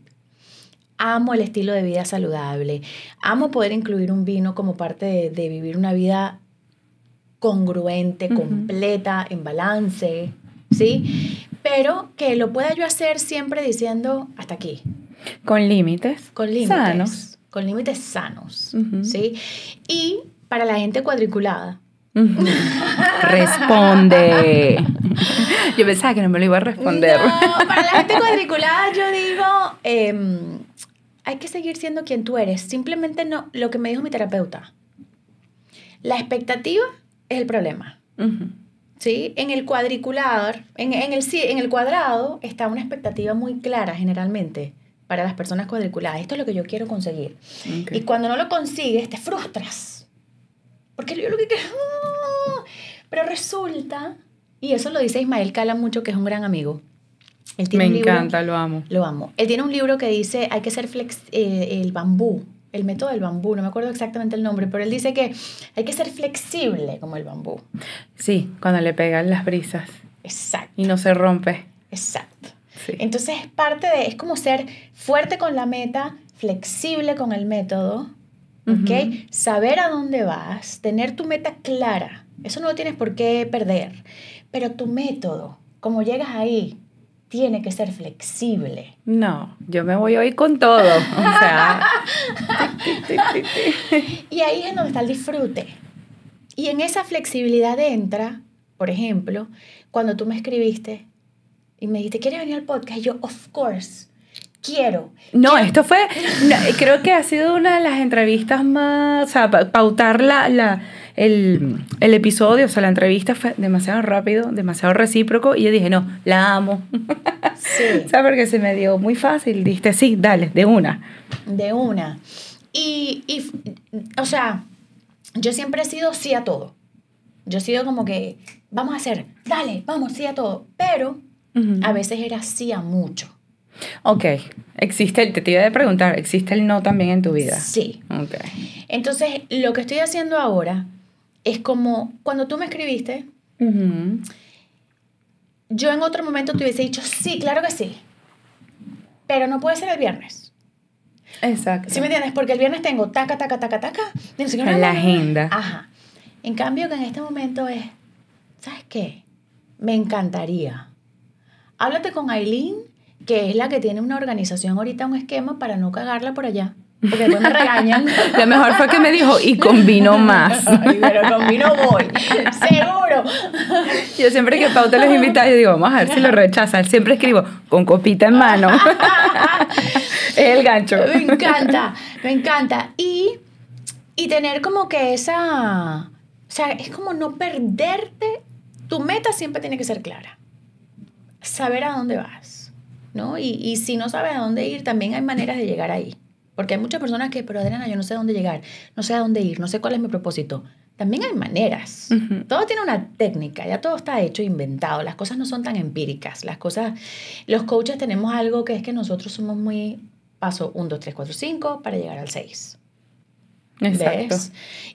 Amo el estilo de vida saludable. Amo poder incluir un vino como parte de, de vivir una vida congruente, completa, en balance, ¿sí? Pero que lo pueda yo hacer siempre diciendo hasta aquí, Con límites. con límites. Sanos. Con límites sanos. ¿sí? Y para la gente cuadriculada. Responde. Yo pensaba que no me lo iba a responder. No, para la gente cuadriculada yo digo, em, hay que seguir siendo quien tú eres. Simplemente no, lo que me dijo mi terapeuta. La expectativa es el problema. ¿sí? En el cuadricular, en, en, el, en el cuadrado está una expectativa muy clara generalmente para las personas cuadriculadas. Esto es lo que yo quiero conseguir. Y cuando no lo consigues, te frustras. Porque yo lo que quiero... ¡ah! Pero resulta, y eso lo dice Ismael Cala mucho, que es un gran amigo. Él tiene Me un libro- encanta, lo amo. lo amo. Él tiene un libro que dice, hay que ser flex, eh, el bambú, el método del bambú, no me acuerdo exactamente el nombre, pero él dice que hay que ser flexible como el bambú. Sí, cuando le pegan las brisas Exacto, y no se rompe. exacto. Sí. Entonces es parte de, es como ser fuerte con la meta, flexible con el método, ¿ok? Saber a dónde vas, tener tu meta clara, eso no lo tienes por qué perder, pero tu método, como llegas ahí, tiene que ser flexible. No, yo me voy hoy con todo. O sea, Y ahí es donde está el disfrute. Y en esa flexibilidad entra, por ejemplo, cuando tú me escribiste y me dijiste, ¿quieres venir al podcast? Y yo, of course, quiero. no, Quiero- esto fue, no, creo que ha sido una de las entrevistas más, o sea, pa- pautar la, la, el, el episodio, o sea, la entrevista fue demasiado rápido, demasiado recíproco y yo dije, no, la amo. Sí, O sea, porque se me dio muy fácil, diste, sí, dale, de una. de una. Y, y, o sea, yo siempre he sido sí a todo. Yo he sido como que, vamos a hacer, dale, vamos, sí a todo. Pero Ujú. a veces era sí a mucho. Ok, existe, el- te iba a preguntar, ¿existe el no también en tu vida? Sí. Ok. Entonces, lo que estoy haciendo ahora es como cuando tú me escribiste. Yo en otro momento te hubiese dicho, sí, claro que sí. Pero no puede ser el viernes. Exacto. ¿Sí me entiendes? Porque el viernes tengo taca, taca, taca, taca. En la agenda. Ajá. En cambio, que en este momento es, ¿sabes qué? Me encantaría. Háblate con Aileen, que es la que tiene una organización ahorita, un esquema para no cagarla por allá. Porque después me regañan. Lo mejor fue que me dijo, y con vino más. Ay, pero con vino voy. Seguro. Yo siempre que pauto a los invitados, yo digo, vamos a ver si lo rechazan. Siempre escribo, con copita en mano. es el gancho. Me encanta, me encanta. Y, y tener como que esa... O sea, es como no perderte. Tu meta siempre tiene que ser clara. Saber a dónde vas, ¿no? Y, y si no sabes a dónde ir, también hay maneras de llegar ahí. Porque hay muchas personas que, pero Adriana, yo no sé a dónde llegar, no sé a dónde ir, no sé cuál es mi propósito. También hay maneras. Ujú. Todo tiene una técnica, ya todo está hecho, inventado. Las cosas no son tan empíricas. Las cosas, los coaches tenemos algo que es que nosotros somos muy paso 1, 2, 3, 4, 5 para llegar al 6. Exacto. ¿Ves?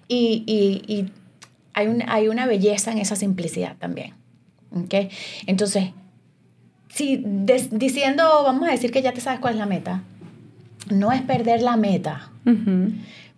Y, y, y hay, un, hay una belleza en esa simplicidad también. ¿ok? Entonces, si diciendo, vamos a decir que ya te sabes cuál es la meta, no es perder la meta,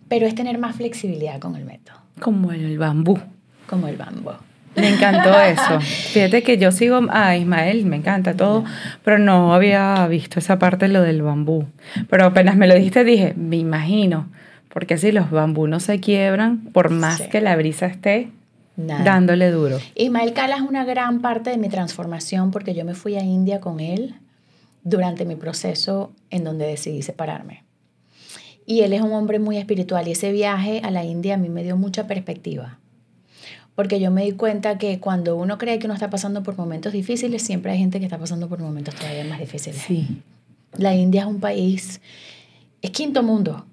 pero es tener más flexibilidad con el método, Como el bambú. como el bambo. Me encantó eso. Fíjate que yo sigo a Ismael, me encanta todo, pero no había visto esa parte de lo del bambú. Pero apenas me lo dijiste dije, me imagino, porque si los bambú no se quiebran, por más Sí. que la brisa esté Nada. dándole duro. Ismael Cala es una gran parte de mi transformación porque yo me fui a India con él durante mi proceso en donde decidí separarme. Y él es un hombre muy espiritual y ese viaje a la India a mí me dio mucha perspectiva. Porque yo me di cuenta que cuando uno cree que uno está pasando por momentos difíciles, siempre hay gente que está pasando por momentos todavía más difíciles. Sí. La India es un país, es quinto mundo,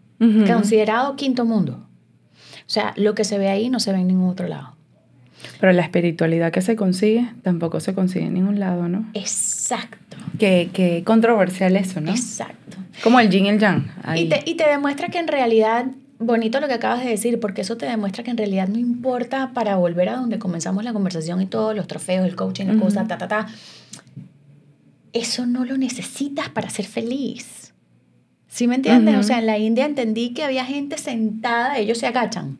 considerado quinto mundo. O sea, lo que se ve ahí no se ve en ningún otro lado. Pero la espiritualidad que se consigue tampoco se consigue en ningún lado, ¿no? Exacto, Qué, qué controversial eso, ¿no? exacto. Como el yin y el yang. ahí. Y te, y te demuestra que en realidad, bonito lo que acabas de decir, porque eso te demuestra que en realidad no importa para volver a donde comenzamos la conversación y todos los trofeos, el coaching, la cosa, ta, ta, ta. Eso no lo necesitas para ser feliz. ¿Sí me entiendes? O sea, en la India entendí que había gente sentada, ellos se agachan.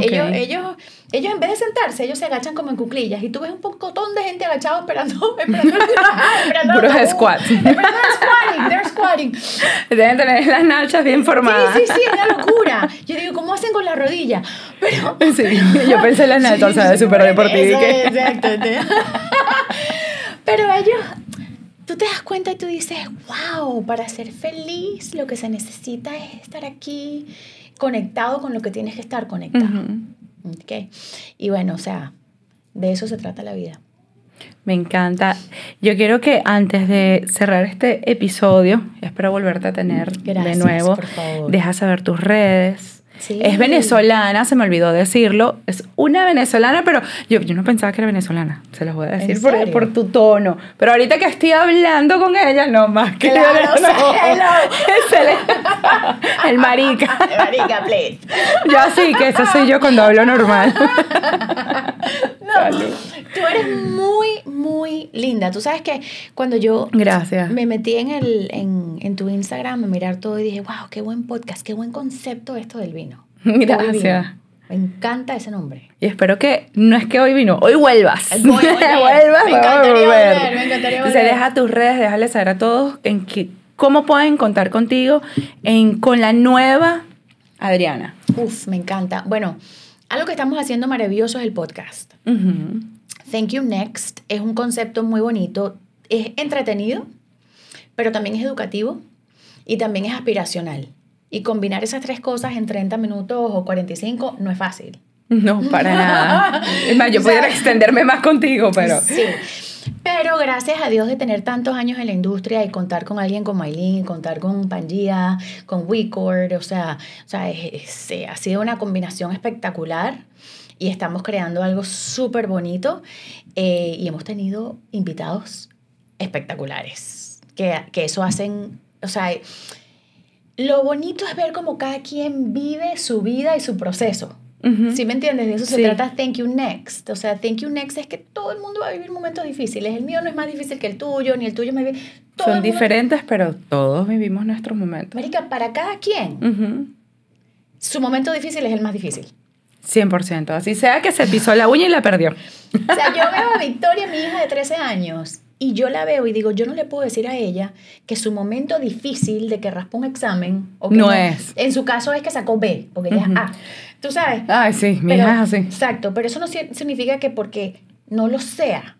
Ellos, ellos, ellos en vez de sentarse, ellos se agachan como en cuclillas. Y tú ves un pocotón de gente agachado esperando, esperando, esperando Puros squats. Esperando squatting, they're squatting. Deben tener las nachas bien formadas. Sí, sí, sí, es una locura. Yo digo, ¿cómo hacen con la rodilla? Pero. Sí, yo pensé en las nachas, o sea, súper deportiva. que- Exacto. Pero ellos, tú te das cuenta y tú dices, wow, para ser feliz lo que se necesita es estar aquí conectado con lo que tienes que estar conectado. Ujú. ¿ok? Y bueno, o sea, de eso se trata la vida. Me encanta. Yo quiero que antes de cerrar este episodio, espero volverte a tener de Gracias, nuevo, por favor. deja saber tus redes. Sí. Es venezolana, se me olvidó decirlo. Es una venezolana, pero yo, yo no pensaba que era venezolana. Se los voy a decir ¿En por, tu tono. Pero ahorita que estoy hablando con ella, no más que Claro, no. El marica. Marica, please. Yo así, que eso soy yo cuando hablo normal. No, tú eres muy, muy linda. Tú sabes que cuando yo Gracias. me metí en, el, en, en tu Instagram a mirar todo y dije, wow, qué buen podcast, qué buen concepto esto del vino. Hoy Gracias. Vino. Me encanta ese nombre. Y espero que no es que hoy vino, hoy vuelvas. Volver. vuelvas, Me encantaría volver. volver, me encantaría volver. deja tus redes, déjale saber a todos en qué- cómo pueden contar contigo en, con la nueva Adriana. Uf, me encanta. Bueno, algo que estamos haciendo maravilloso es el podcast. Thank You Next es un concepto muy bonito. Es entretenido, pero también es educativo y también es aspiracional. Y combinar esas tres cosas en 30 minutos o 45 no es fácil. No, para nada. Es más, yo O sea, pudiera extenderme más contigo, pero... Sí. Pero gracias a Dios de tener tantos años en la industria y contar con alguien como Aileen, contar con Pangea, con WeCord, o sea, o sea es- es- ha sido una combinación espectacular y estamos creando algo súper bonito eh, y hemos tenido invitados espectaculares, que, que eso hacen, o sea, lo bonito es ver cómo cada quien vive su vida y su proceso. ¿Sí me entiendes? De eso se trata Thank You Next. O sea, Thank You Next es que todo el mundo va a vivir momentos difíciles. El mío no es más difícil que el tuyo, ni el tuyo más difícil. Todo Son diferentes, pero todos vivimos nuestros momentos. Marica, para cada quien, su momento difícil es el más difícil. 100%. Así sea que se pisó la uña y la perdió. O sea, yo veo a Victoria, mi hija de 13 años, y yo la veo y digo, yo no le puedo decir a ella que su momento difícil de que raspa un examen, o que No es. En su caso es que sacó B, porque ella Ujú. es A. Tú sabes. Ay, sí, mi Pero- hija es así. Exacto, pero eso no si- significa que porque no lo sea.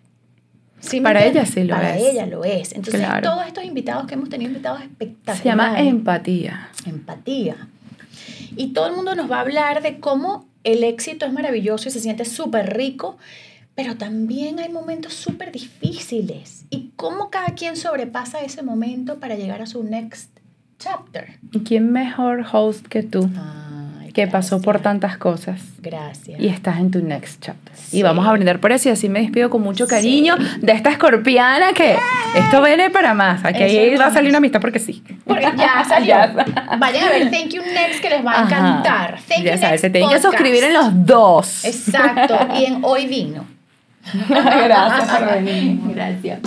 ¿Sí Para ella sí lo Para es. ella lo es. Entonces, Claro. todos estos invitados que hemos tenido, invitados espectaculares. Se llama empatía. empatía. Y todo el mundo nos va a hablar de cómo el éxito es maravilloso y se siente súper rico, pero también hay momentos súper difíciles. Y cómo cada quien sobrepasa ese momento para llegar a su next chapter. ¿Y quién mejor host que tú? Ay, Que pasó por tantas cosas. Gracias. Y estás en tu next chapter. Sí. Y vamos a brindar por eso y así me despido con mucho cariño de esta escorpiana que esto viene para más. Aquí Eso va a salir una amistad porque sí. Porque ya salió. Ya. Vayan a ver Thank You Next que les va a Ajá. encantar. Thank ya You sabes, se tienen que suscribir en los dos. Exacto. Y en Hoy Vino. Gracias por venir. Gracias.